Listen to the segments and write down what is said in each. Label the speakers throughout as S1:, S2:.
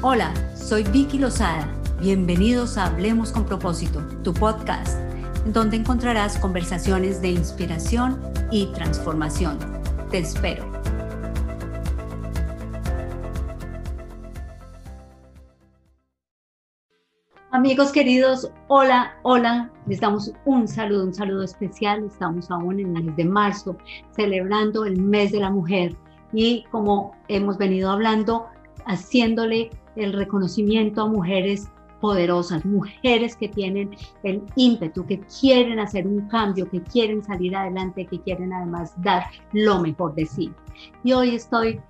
S1: Hola, soy Vicky Lozada. Bienvenidos a Hablemos con propósito, tu podcast, donde encontrarás conversaciones de inspiración y transformación. Te espero. Amigos queridos, hola, hola, les damos un saludo, un saludo especial. Estamos aún en el mes de marzo, celebrando el mes de la mujer y como hemos venido hablando, haciéndole el reconocimiento a mujeres poderosas, mujeres que tienen el ímpetu, que quieren hacer un cambio, que quieren salir adelante, que quieren además dar lo mejor de sí. Y hoy estoy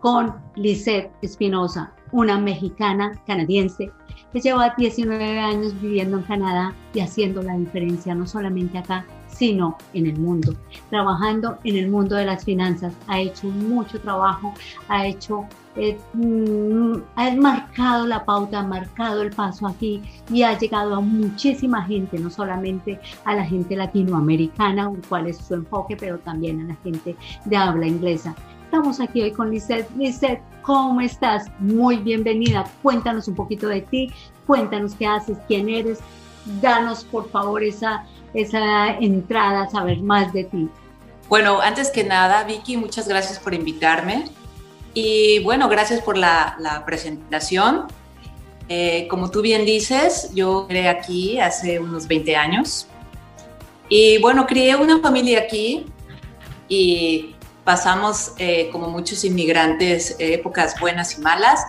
S1: con Lisette Espinosa, una mexicana canadiense que lleva 19 años viviendo en Canadá y haciendo la diferencia no solamente acá, sino en el mundo. Trabajando en el mundo de las finanzas, ha hecho mucho trabajo, ha hecho, eh, mm, ha marcado la pauta, ha marcado el paso aquí y ha llegado a muchísima gente, no solamente a la gente latinoamericana, cuál es su enfoque, pero también a la gente de habla inglesa. Estamos aquí hoy con Lizeth. Lizeth, ¿cómo estás? Muy bienvenida. Cuéntanos un poquito de ti, cuéntanos qué haces, quién eres. Danos, por favor, esa, esa entrada a saber más de ti.
S2: Bueno, antes que nada, Vicky, muchas gracias por invitarme. Y bueno, gracias por la, la presentación. Eh, como tú bien dices, yo creé aquí hace unos 20 años. Y bueno, crié una familia aquí y pasamos, eh, como muchos inmigrantes, épocas buenas y malas,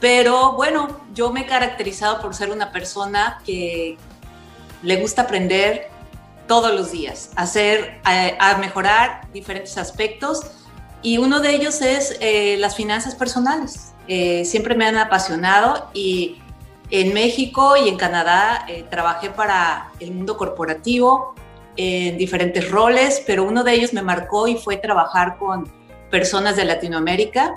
S2: pero bueno, yo me he caracterizado por ser una persona que le gusta aprender todos los días, hacer, a, mejorar diferentes aspectos y uno de ellos es eh, las finanzas personales. siempre me han apasionado y en México y en Canadá trabajé para el mundo corporativo, en diferentes roles, pero uno de ellos me marcó y fue trabajar con personas de Latinoamérica.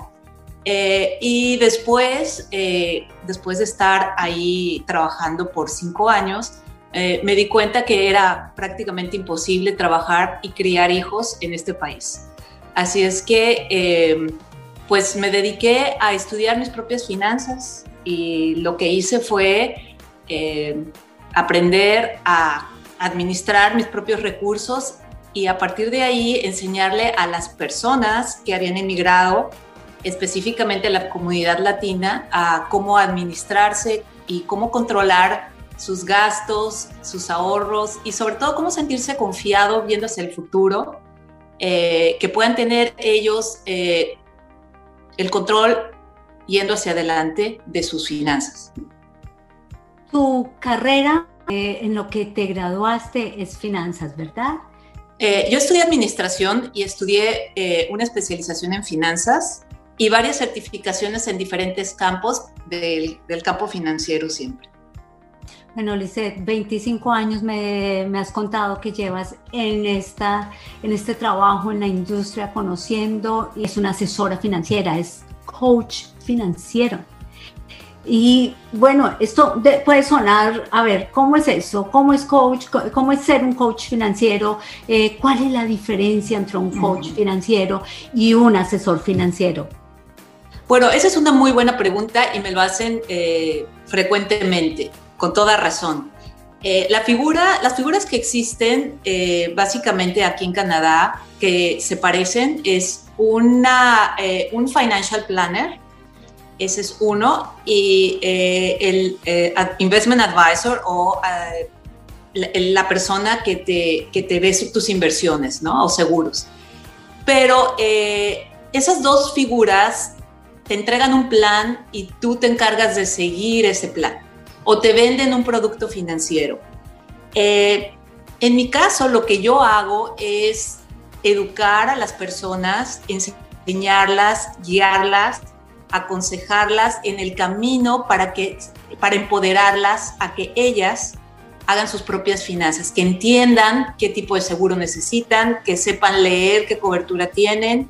S2: Eh, y después, eh, después de estar ahí trabajando por cinco años, eh, me di cuenta que era prácticamente imposible trabajar y criar hijos en este país. Así es que, pues me dediqué a estudiar mis propias finanzas y lo que hice fue aprender a administrar mis propios recursos y a partir de ahí enseñarle a las personas que habían emigrado, específicamente a la comunidad latina, a cómo administrarse y cómo controlar sus gastos, sus ahorros y sobre todo cómo sentirse confiado viendo hacia el futuro, eh, que puedan tener ellos eh, el control yendo hacia adelante de sus finanzas.
S1: Tu carrera eh, en lo que te graduaste es finanzas, ¿verdad?
S2: Yo estudié administración y estudié una especialización en finanzas y varias certificaciones en diferentes campos del, del campo financiero siempre.
S1: Bueno, Lisette, 25 años me, me, has contado que llevas en, esta, en este trabajo en la industria conociendo y es una asesora financiera, es coach financiero. Y bueno, esto puede sonar, a ver, ¿cómo es eso? ¿Cómo es coach? ¿Cómo es ser un coach financiero? Eh, ¿Cuál es la diferencia entre un coach financiero y un asesor financiero?
S2: Bueno, esa es una muy buena pregunta y me lo hacen eh, frecuentemente, con toda razón. Eh, la figura, las figuras que existen básicamente aquí en Canadá que se parecen es una, un financial planner, ese es uno. Y eh, el eh, investment advisor o eh, la, persona que te, que te ve tus inversiones, ¿no? O seguros. Pero esas dos figuras te entregan un plan y tú te encargas de seguir ese plan. O te venden un producto financiero. en mi caso, lo que yo hago es educar a las personas, enseñarlas, guiarlas aconsejarlas en el camino para, que, para empoderarlas a que ellas hagan sus propias finanzas, que entiendan qué tipo de seguro necesitan, que sepan leer qué cobertura tienen,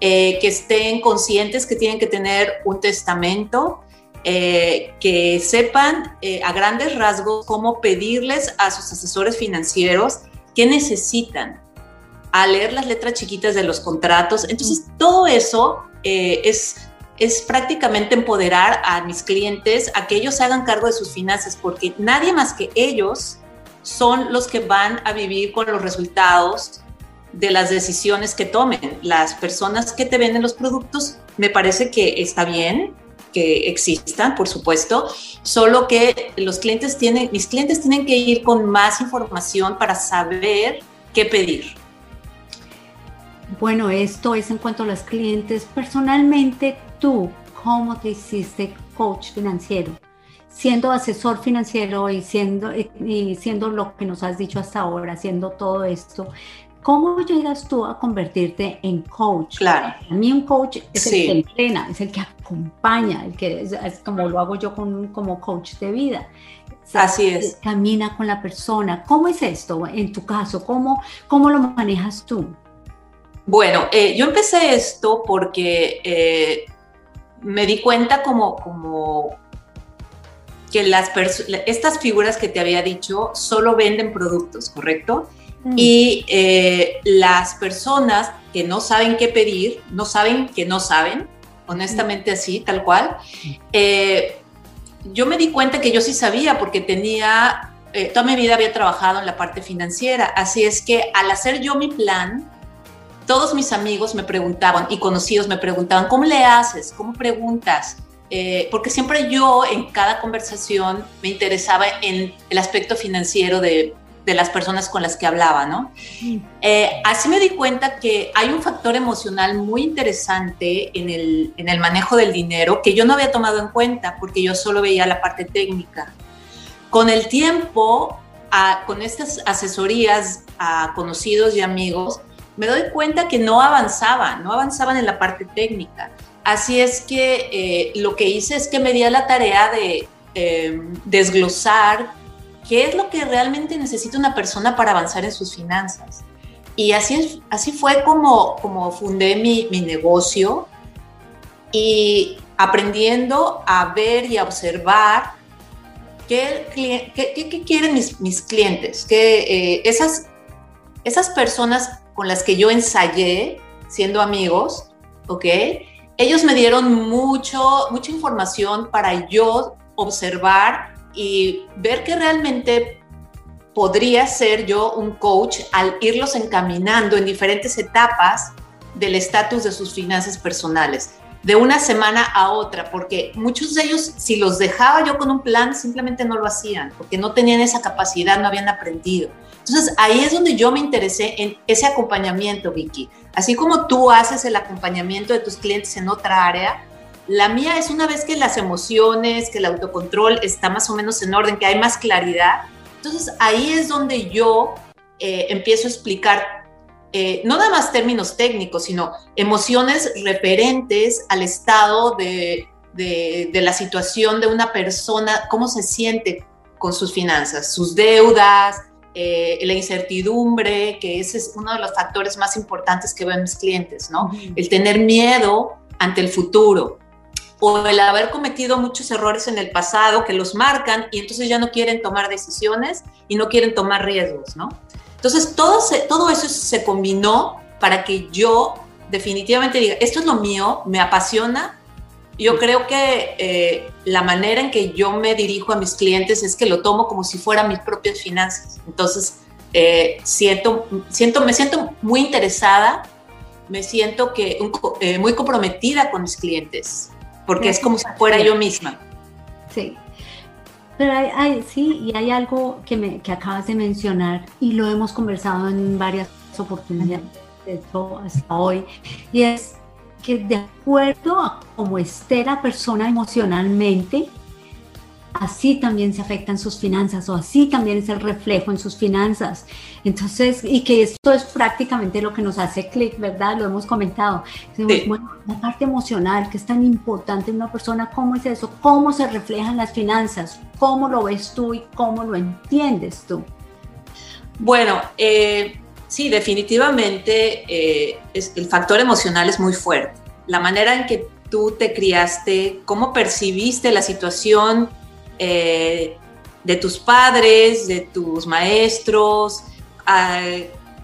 S2: eh, que estén conscientes que tienen que tener un testamento, eh, que sepan eh, a grandes rasgos cómo pedirles a sus asesores financieros qué necesitan, a leer las letras chiquitas de los contratos. Entonces, todo eso es es prácticamente empoderar a mis clientes a que ellos se hagan cargo de sus finanzas, porque nadie más que ellos son los que van a vivir con los resultados de las decisiones que tomen. Las personas que te venden los productos, me parece que está bien existan, por supuesto, solo que los clientes tienen, mis clientes tienen que ir con más información para saber qué pedir.
S1: Bueno, esto es en cuanto a los clientes. Personalmente, tú, ¿cómo te hiciste coach financiero? Siendo asesor financiero y siendo, y siendo lo que nos has dicho hasta ahora, haciendo todo esto, ¿cómo llegas tú a convertirte en coach?
S2: Claro.
S1: A mí un coach es el que entrena, es el que acompaña, el que es, como lo hago yo con, como coach de vida.
S2: Así es.
S1: Camina con la persona. ¿Cómo es esto en tu caso? ¿Cómo, cómo lo manejas tú?
S2: Bueno, eh, yo empecé esto porque eh, me di cuenta como, como que las estas figuras que te había dicho solo venden productos, ¿correcto? Mm. Y eh, las personas que no saben qué pedir, no saben que no saben, honestamente así, tal cual. yo me di cuenta que yo sí sabía porque tenía, toda mi vida había trabajado en la parte financiera, así es que al hacer yo mi plan, todos mis amigos me preguntaban y conocidos me preguntaban, ¿cómo le haces? ¿Cómo preguntas? Eh, porque siempre yo en cada conversación me interesaba en el aspecto financiero de, de las personas con las que hablaba, ¿no? Eh, así me di cuenta que hay un factor emocional muy interesante en el, en el manejo del dinero que yo no había tomado en cuenta porque yo solo veía la parte técnica. Con el tiempo, con estas asesorías a conocidos y amigos, me doy cuenta que no avanzaban, no avanzaban en la parte técnica. Así es que eh, lo que hice es que me di a la tarea de em, desglosar qué es lo que realmente necesita una persona para avanzar en sus finanzas. Y así, así fue como, como fundé mi, mi negocio y aprendiendo a ver y a observar qué, qué, quieren mis, mis clientes, que eh, esas, esas personas con las que yo ensayé siendo amigos, ¿ok? Ellos me dieron mucho, mucha información para yo observar y ver que realmente podría ser yo un coach al irlos encaminando en diferentes etapas del estatus de sus finanzas personales, de una semana a otra, porque muchos de ellos, si los dejaba yo con un plan, simplemente no lo hacían, porque no tenían esa capacidad, no habían aprendido. Entonces ahí es donde yo me interesé en ese acompañamiento, Vicky. Así como tú haces el acompañamiento de tus clientes en otra área, la mía es una vez que las emociones, que el autocontrol está más o menos en orden, que hay más claridad. Entonces ahí es donde yo eh, empiezo a explicar eh, no nada más términos técnicos, sino emociones referentes al estado de, la situación de una persona, cómo se siente con sus finanzas, sus deudas, eh, la incertidumbre, que ese es uno de los factores más importantes que ven mis clientes, ¿no? El tener miedo ante el futuro o el haber cometido muchos errores en el pasado que los marcan y entonces ya no quieren tomar decisiones y no quieren tomar riesgos, ¿no? Entonces todo, todo eso se combinó para que yo definitivamente diga, esto es lo mío, me apasiona yo creo que eh, la manera en que yo me dirijo a mis clientes es que lo tomo como si fueran mis propias finanzas. Entonces, eh, siento, siento, me siento muy interesada, me siento que eh, muy comprometida con mis clientes, porque es como si fuera yo misma.
S1: Sí. Pero hay, sí, y hay algo que, me, que acabas de mencionar y lo hemos conversado en varias oportunidades hasta hoy, y es que de acuerdo a cómo esté la persona emocionalmente, así también se afectan sus finanzas o así también es el reflejo en sus finanzas. Entonces, y que esto es prácticamente lo que nos hace clic, ¿verdad? Lo hemos comentado. Bueno, la parte emocional, que es tan importante en una persona, ¿cómo es eso? ¿Cómo se reflejan las finanzas? ¿Cómo lo ves tú y cómo lo entiendes tú?
S2: Bueno, eh, Sí, definitivamente eh, el factor emocional es muy fuerte. La manera en que tú te criaste, cómo percibiste la situación eh, de tus padres, de tus maestros,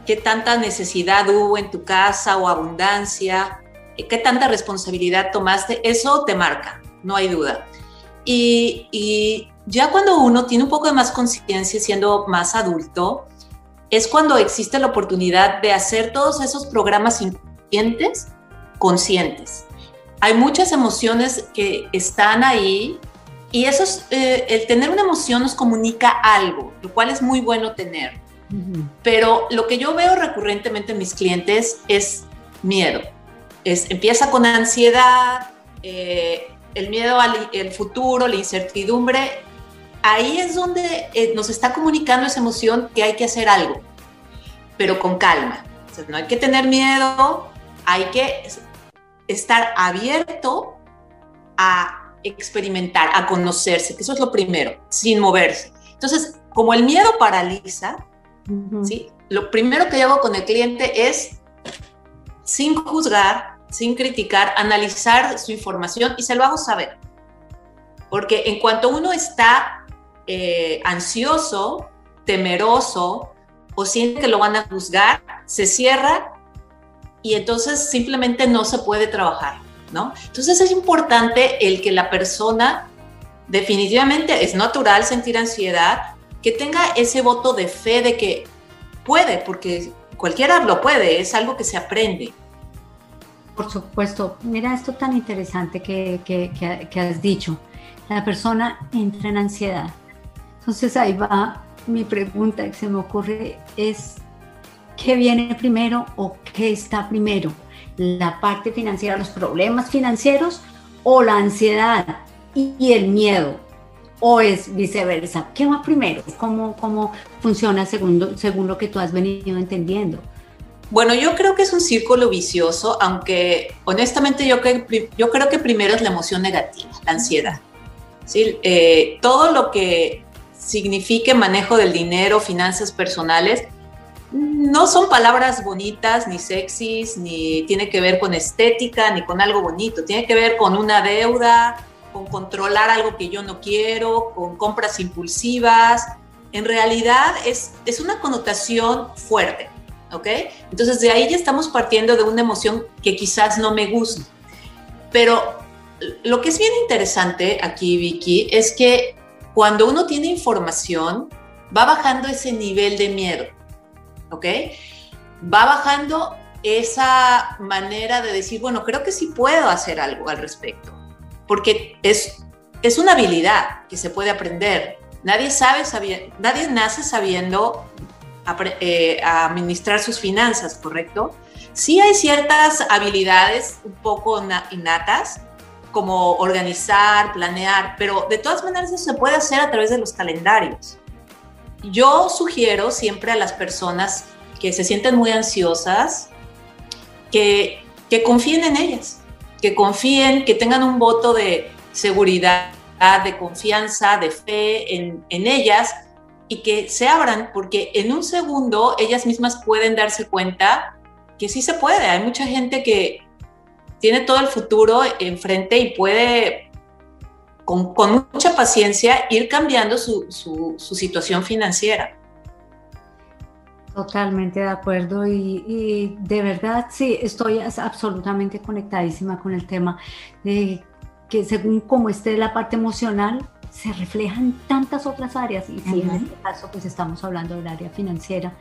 S2: qué tanta necesidad hubo en tu casa o abundancia. qué tanta responsabilidad tomaste, eso te marca, no hay duda. Y, y ya cuando uno tiene un poco de más conciencia siendo más adulto, es cuando existe la oportunidad de hacer todos esos programas inconscientes conscientes. Hay muchas emociones que están ahí y eso es, eh, el tener una emoción nos comunica algo, lo cual es muy bueno tener. Pero lo que yo veo recurrentemente en mis clientes es miedo. Es, empieza con ansiedad, eh, el miedo al el futuro, la incertidumbre. Ahí es donde eh, nos está comunicando esa emoción que hay que hacer algo, pero con calma. no hay que tener miedo, hay que estar abierto a experimentar, a conocerse, que eso es lo primero, sin moverse. Entonces, como el miedo paraliza, ¿sí? lo primero que yo hago con el cliente es, sin juzgar, sin criticar, analizar su información y se lo hago saber. Porque en cuanto uno está eh, ansioso, temeroso o siente que lo van a juzgar, se cierra y entonces simplemente no se puede trabajar. Entonces es importante el que la persona, definitivamente es natural sentir ansiedad, que tenga ese voto de fe de que puede, porque cualquiera lo puede, es algo que se aprende.
S1: Por supuesto, mira esto tan interesante que, que has dicho. La persona entra en ansiedad. Entonces ahí va mi pregunta que se me ocurre es, ¿qué viene primero o qué está primero? la parte financiera, los problemas financieros o la ansiedad y el miedo o es viceversa? ¿Qué va primero? ¿Cómo, cómo funciona según, según lo que tú has venido entendiendo?
S2: Bueno, yo creo que es un círculo vicioso, aunque honestamente yo, yo creo que primero es la emoción negativa, la ansiedad. ¿sí? Eh, todo lo que signifique manejo del dinero, finanzas personales, no son palabras bonitas, ni sexys, ni tiene que ver con estética, ni con algo bonito. Tiene que ver con una deuda, con controlar algo que yo no quiero, con compras impulsivas. En realidad es, es una connotación fuerte, ¿ok? Entonces de ahí ya estamos partiendo de una emoción que quizás no me gusta. Pero lo que es bien interesante aquí, Vicky, es que cuando uno tiene información, va bajando ese nivel de miedo. ¿ok? Va bajando esa manera de decir, bueno, creo que sí puedo hacer algo al respecto, porque es, es una habilidad que se puede aprender. Nadie, sabe, nadie nace sabiendo eh, administrar sus finanzas, ¿correcto? Sí hay ciertas habilidades un poco innatas, como organizar, planear, pero de todas maneras eso se puede hacer a través de los calendarios. Yo sugiero siempre a las personas que se sienten muy ansiosas que, que confíen en ellas, que confíen, que tengan un voto de seguridad, de confianza, de fe en, en ellas y que se abran, porque en un segundo ellas mismas pueden darse cuenta que sí se puede. Hay mucha gente que tiene todo el futuro enfrente y puede con, mucha paciencia ir cambiando su, su, situación financiera.
S1: Totalmente de acuerdo y, de verdad sí, estoy absolutamente conectadísima con el tema de que según cómo esté la parte emocional, se reflejan tantas otras áreas y sí, en este caso pues estamos hablando del área financiera.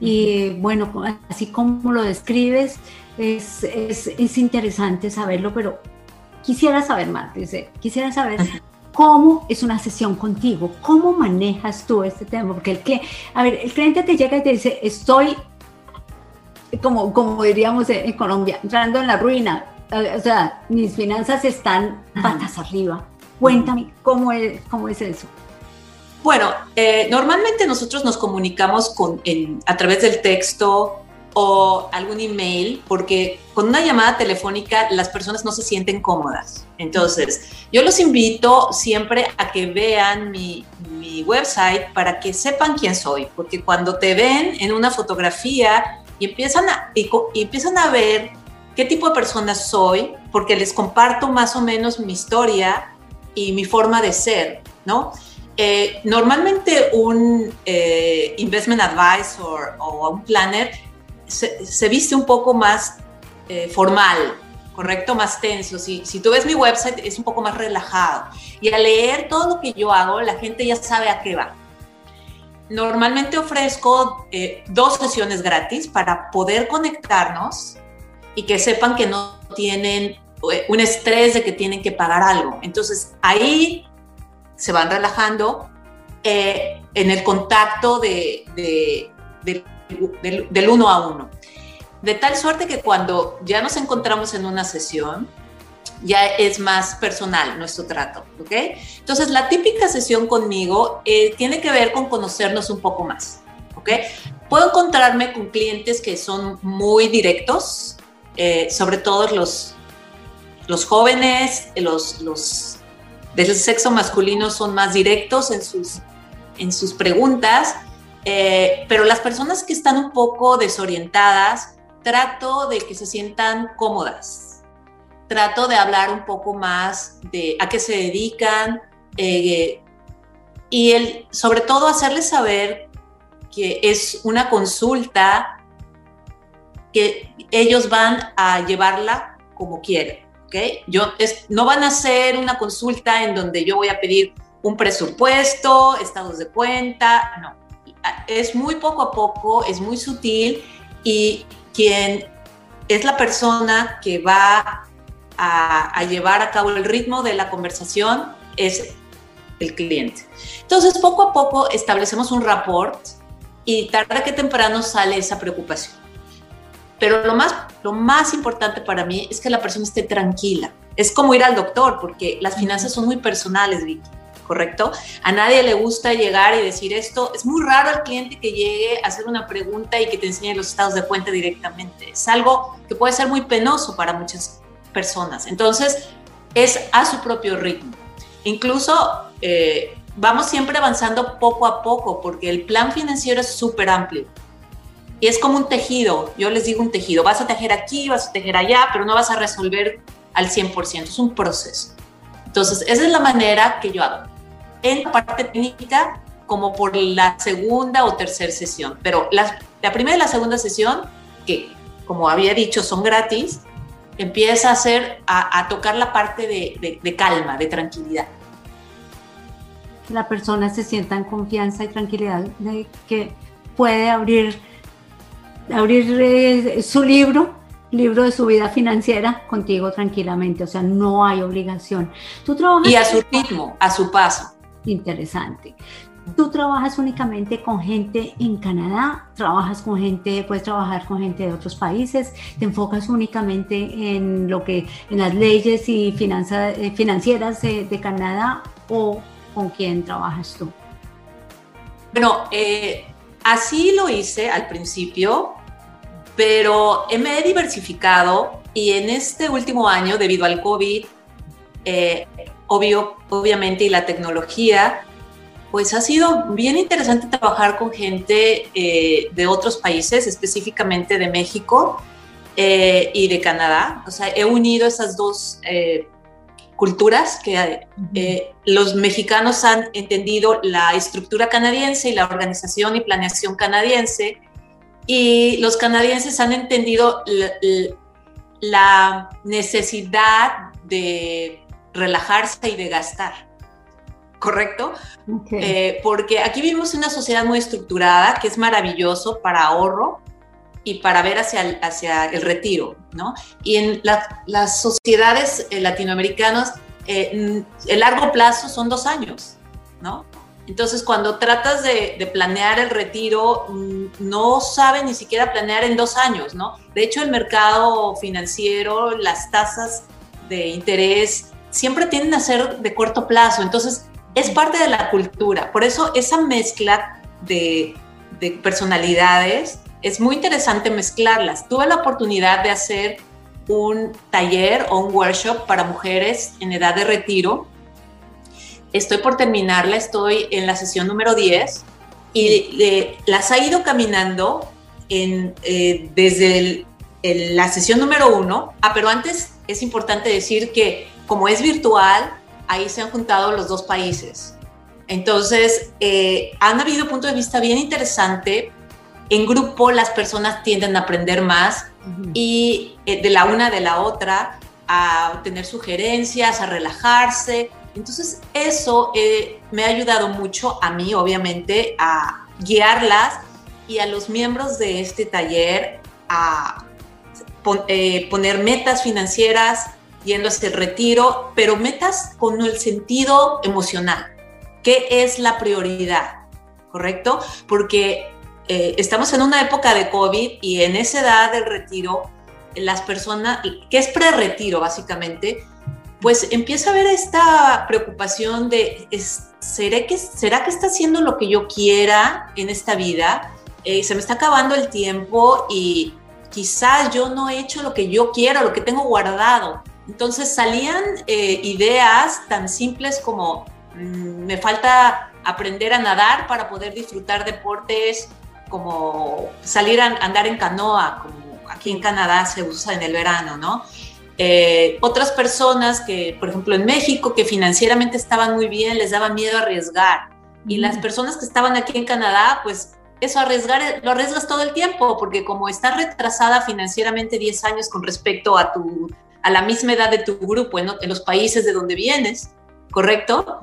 S1: Y bueno, así como lo describes, es, es, es interesante saberlo, pero quisiera saber más, dice, quisiera saber cómo es una sesión contigo, cómo manejas tú este tema, porque el cliente, a ver, el cliente te llega y te dice, estoy, como, como diríamos en Colombia, entrando en la ruina, o sea, mis finanzas están patas arriba. Cuéntame, ¿cómo es, cómo es eso?
S2: Bueno, eh, normalmente nosotros nos comunicamos con, a través del texto, o algún email, porque con una llamada telefónica las personas no se sienten cómodas. Entonces, yo los invito siempre a que vean mi, mi website para que sepan quién soy, porque cuando te ven en una fotografía y empiezan a, y, empiezan a ver qué tipo de persona soy, porque les comparto más o menos mi historia y mi forma de ser, ¿no? Eh, normalmente un eh, investment advisor o un planner se, viste un poco más eh, formal, ¿correcto? Más tenso. Si, tú ves mi website, es un poco más relajado. Y al leer todo lo que yo hago, la gente ya sabe a qué va. Normalmente ofrezco eh, dos sesiones gratis para poder conectarnos y que sepan que no tienen eh, un estrés de que tienen que pagar algo. Entonces ahí se van relajando en el contacto de, del uno a uno. De tal suerte que cuando ya nos encontramos en una sesión, ya es más personal nuestro trato, ¿ok? Entonces, la típica sesión conmigo eh, tiene que ver con conocernos un poco más, ¿ok? Puedo encontrarme con clientes que son muy directos, eh, sobre todo los, los jóvenes, los, los del sexo masculino son más directos en sus, en sus preguntas, eh, pero las personas que están un poco desorientadas, trato de que se sientan cómodas. Trato de hablar un poco más de a qué se dedican eh, y el, sobre todo hacerles saber que es una consulta que ellos van a llevarla como quieren. ¿okay? Yo, es, no van a hacer una consulta en donde yo voy a pedir un presupuesto, estados de cuenta, no. Es muy poco a poco, es muy sutil y quien es la persona que va a, llevar a cabo el ritmo de la conversación es el cliente. Entonces, poco a poco establecemos un rapport y tarde que temprano sale esa preocupación. Pero lo más, lo más importante para mí es que la persona esté tranquila. Es como ir al doctor, porque las finanzas son muy personales, Vicky. ¿Correcto? A nadie le gusta llegar y decir esto. Es muy raro al cliente que llegue a hacer una pregunta y que te enseñe los estados de cuenta directamente. Es algo que puede ser muy penoso para muchas personas. Entonces, es a su propio ritmo. Incluso eh, vamos siempre avanzando poco a poco porque el plan financiero es súper amplio. Y es como un tejido, yo les digo un tejido, vas a tejer aquí, vas a tejer allá, pero no vas a resolver al 100%, es un proceso. Entonces, esa es la manera que yo hago en la parte técnica como por la segunda o tercera sesión. Pero la, la primera y la segunda sesión, que como había dicho son gratis, empieza a, hacer, a, tocar la parte de, de, calma, de tranquilidad.
S1: La persona se sienta en confianza y tranquilidad de que puede abrir, abrir eh, su libro libro de su vida financiera contigo tranquilamente, o sea, no hay obligación.
S2: Tú trabajas y a su ritmo, a su paso
S1: interesante. Tú trabajas únicamente con gente en Canadá, trabajas con gente, puedes trabajar con gente de otros países, te enfocas únicamente en lo que, en las leyes y finanzas, eh, financieras de, Canadá o con quién trabajas tú.
S2: Bueno, eh, así lo hice al principio, pero me he diversificado y en este último año, debido al COVID, eh, obvio, obviamente, y la tecnología, pues ha sido bien interesante trabajar con gente eh, de otros países, específicamente de México eh, y de Canadá. O sea, he unido esas dos eh, culturas que los mexicanos han entendido la estructura canadiense y la organización y planeación canadiense, y los canadienses han entendido la necesidad de relajarse y de gastar. ¿Correcto? Eh, porque aquí vivimos una sociedad muy estructurada que es maravilloso para ahorro y para ver hacia el, hacia el retiro, ¿no? Y en las sociedades eh, latinoamericanas, eh, el largo plazo son dos años, ¿no? Entonces, cuando tratas de, de, planear el retiro, mm, no saben ni siquiera planear en dos años, ¿no? De hecho, el mercado financiero, las tasas de interés siempre tienden a ser de corto plazo, entonces es parte de la cultura. Por eso esa mezcla de, personalidades es muy interesante mezclarlas. Tuve la oportunidad de hacer un taller o un workshop para mujeres en edad de retiro. Estoy por terminarla, estoy en la sesión número 10 y las ha ido caminando en, eh, desde la sesión número 1. Ah, pero antes es importante decir que como es virtual, ahí se han juntado los dos países. Entonces, eh, han habido puntos de vista bien interesante. En grupo las personas tienden a aprender más y eh, de la una de la otra. a tener sugerencias, a relajarse. Entonces eso eh, me ha ayudado mucho a mí, obviamente, a guiarlas y a los miembros de este taller a poner metas financieras yendo hacia el retiro, pero metas con el sentido emocional. ¿Qué es la prioridad? ¿Correcto? Porque eh, estamos en una época de COVID y en esa edad del retiro las personas, que es pre-retiro básicamente, pues empieza a haber esta preocupación de, ¿seré que, ¿será que está haciendo lo que yo quiera en esta vida? Eh, se me está acabando el tiempo y quizás yo no he hecho lo que yo quiero, lo que tengo guardado. Entonces salían eh, ideas tan simples como, mm, me falta aprender a nadar para poder disfrutar deportes como salir a andar en canoa, como aquí en Canadá se usa en el verano, ¿no? Eh, otras personas que, por ejemplo, en México, que financieramente estaban muy bien, les daba miedo arriesgar. Y las personas que estaban aquí en Canadá, pues eso arriesgar, lo arriesgas todo el tiempo, porque como estás retrasada financieramente 10 años con respecto a, tu, a la misma edad de tu grupo en, los países de donde vienes, ¿correcto?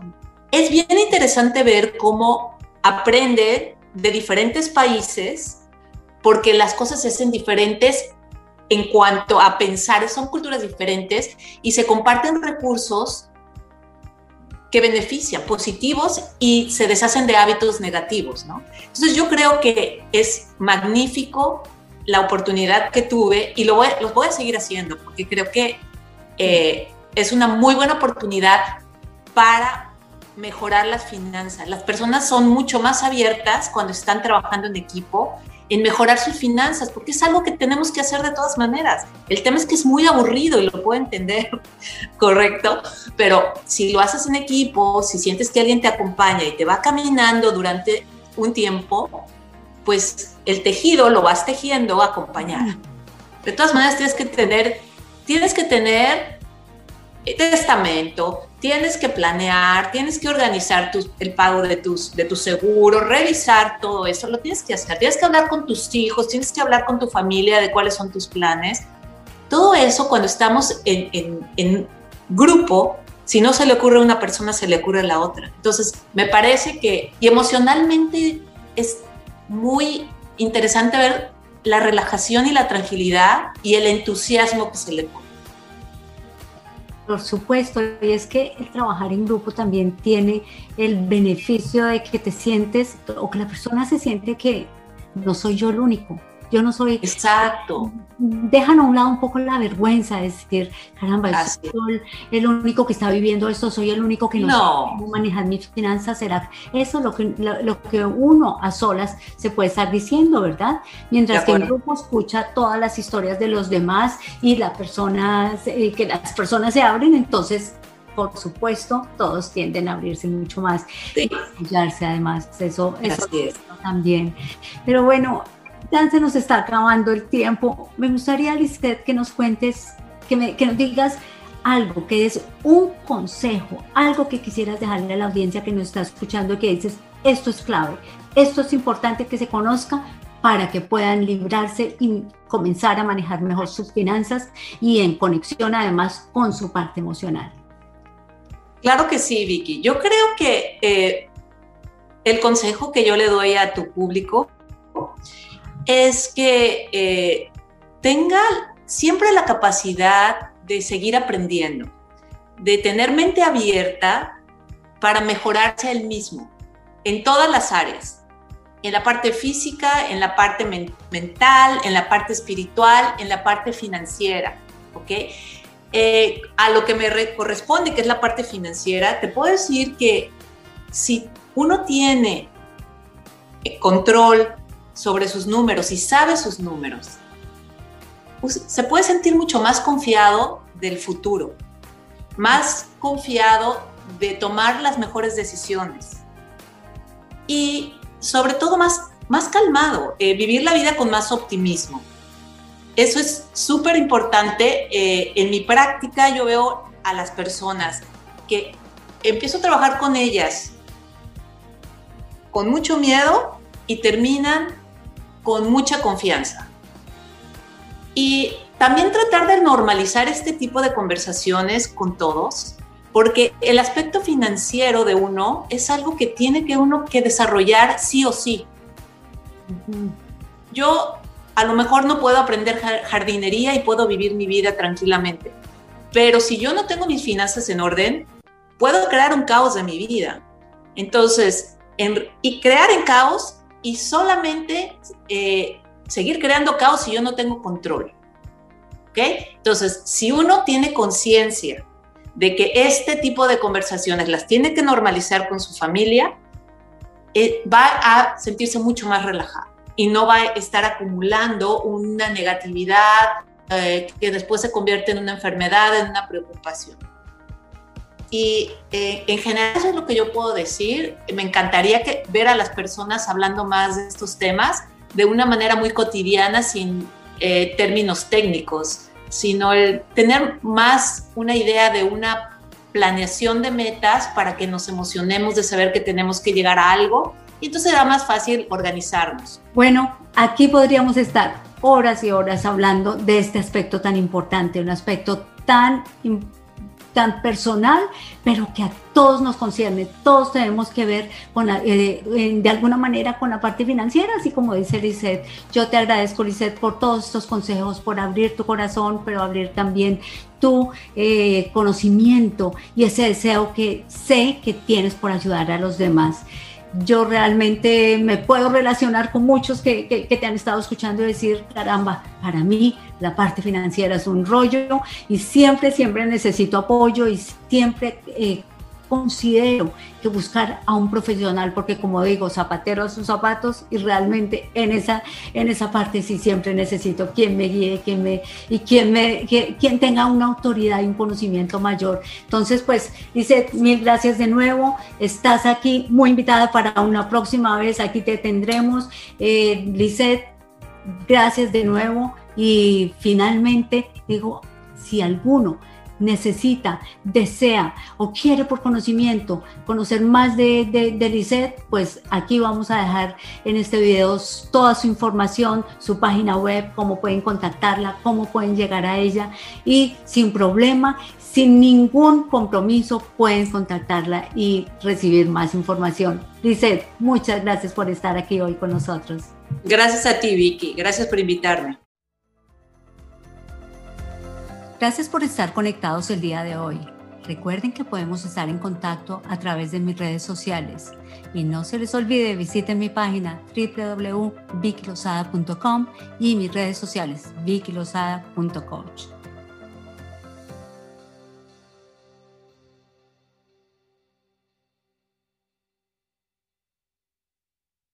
S2: Es bien interesante ver cómo aprende de diferentes países porque las cosas se hacen diferentes en cuanto a pensar, son culturas diferentes y se comparten recursos que benefician, positivos y se deshacen de hábitos negativos, ¿no? Entonces yo creo que es magnífico la oportunidad que tuve y voy, los voy a seguir haciendo porque creo que eh, es una muy buena oportunidad para mejorar las finanzas. Las personas son mucho más abiertas cuando están trabajando en equipo en mejorar sus finanzas, porque es algo que tenemos que hacer de todas maneras. El tema es que es muy aburrido y lo puedo entender, correcto, pero si lo haces en equipo, si sientes que alguien te acompaña y te va caminando durante un tiempo, pues el tejido lo vas tejiendo acompañar. De todas maneras tienes que tener, tienes que tener testamento, tienes que planear, tienes que organizar el pago de tus, de tu seguro, revisar todo eso, lo tienes que hacer. Tienes que hablar con tus hijos, tienes que hablar con tu familia de cuáles son tus planes. Todo eso cuando estamos en, en grupo, si no se le ocurre a una persona, se le ocurre a la otra. Entonces, me parece que, y emocionalmente es muy interesante ver la relajación y la tranquilidad y el entusiasmo que se le pone.
S1: Por supuesto, y es que el trabajar en grupo también tiene el beneficio de que te sientes o que la persona se siente que no soy yo el único, yo no soy...
S2: Exacto.
S1: Dejan a un lado un poco la vergüenza, de decir, caramba, soy el único que está viviendo esto, soy el único que no, no. cómo manejar mis finanzas. ¿Será eso lo que, lo, que uno a solas se puede estar diciendo, verdad? Mientras que el grupo escucha todas las historias de los demás y la persona, eh, que las personas se abren, entonces por supuesto, todos tienden a abrirse mucho más y apoyarse además, eso, eso también. Pero bueno, ya se nos está acabando el tiempo. Me gustaría, Lisette, que nos cuentes, que, me, que nos digas algo, que es un consejo, algo que quisieras dejarle a la audiencia que nos está escuchando, que dices, esto es clave, esto es importante que se conozca para que puedan librarse y comenzar a manejar mejor sus finanzas y en conexión además con su parte emocional.
S2: Claro que sí, Vicky. Yo creo que eh, el consejo que yo le doy a tu público es que eh, tenga siempre la capacidad de seguir aprendiendo, de tener mente abierta para mejorarse él mismo en todas las áreas, en la parte física, en la parte mental, en la parte espiritual, en la parte financiera, ¿ok? Eh, a lo que me corresponde, que es la parte financiera, te puedo decir que si uno tiene eh, control sobre sus números y sabe sus números, pues, se puede sentir mucho más confiado del futuro, más confiado de tomar las mejores decisiones y sobre todo más, más calmado, eh, vivir la vida con más optimismo. Eso es súper importante. Eh, en mi práctica yo veo a las personas que empiezo a trabajar con ellas con mucho miedo y terminan con mucha confianza. Y también tratar de normalizar este tipo de conversaciones con todos, porque el aspecto financiero de uno es algo que tiene que uno que desarrollar sí o sí. Yo a lo mejor no puedo aprender jardinería y puedo vivir mi vida tranquilamente, pero si yo no tengo mis finanzas en orden, puedo crear un caos de mi vida. Entonces, y crear en caos y solamente eh, seguir creando caos si yo no tengo control. ¿Ok? Entonces, si uno tiene conciencia de que este tipo de conversaciones las tiene que normalizar con su familia, eh, va a sentirse mucho más relajado y no va a estar acumulando una negatividad eh, que después se convierte en una enfermedad, en una preocupación. Y eh, en general eso es lo que yo puedo decir. Me encantaría que, ver a las personas hablando más de estos temas de una manera muy cotidiana, sin eh, términos técnicos, sino el tener más una idea de una planeación de metas para que nos emocionemos de saber que tenemos que llegar a algo y entonces era más fácil organizarnos.
S1: Bueno, aquí podríamos estar horas y horas hablando de este aspecto tan importante, un aspecto tan importante tan personal, pero que a todos nos concierne. Todos tenemos que ver con eh, de alguna manera con la parte financiera, así como dice Lisette. Yo te agradezco, Lisette, por todos estos consejos, por abrir tu corazón, pero abrir también tu eh, conocimiento y ese deseo que sé que tienes por ayudar a los demás yo realmente me puedo relacionar con muchos que, te han estado escuchando decir, caramba, para mí la parte financiera es un rollo y siempre, siempre necesito apoyo y siempre eh, considero que buscar a un profesional, porque como digo, zapatero a sus zapatos y realmente en esa, en esa parte sí siempre necesito quien me guíe, quien me, y quien, me, quien tenga una autoridad y un conocimiento mayor. Entonces, pues, dice mil gracias de nuevo. Estás aquí muy invitada para una próxima vez. Aquí te tendremos. Eh, gracias de nuevo. Y finalmente, digo, si alguno necesita, desea o quiere por conocimiento conocer más de, de, de pues aquí vamos a dejar en este video toda su información, su página web, cómo pueden contactarla, cómo pueden llegar a ella y sin problema, sin ningún compromiso pueden contactarla y recibir más información. Lisette, muchas gracias por estar aquí hoy con nosotros.
S2: Gracias a ti, Vicky. Gracias por invitarme.
S1: Gracias por estar conectados el día de hoy. Recuerden que podemos estar en contacto a través de mis redes sociales. Y no se les olvide, visiten mi página www.vicilosada.com y mis redes sociales, vicilosada.coach.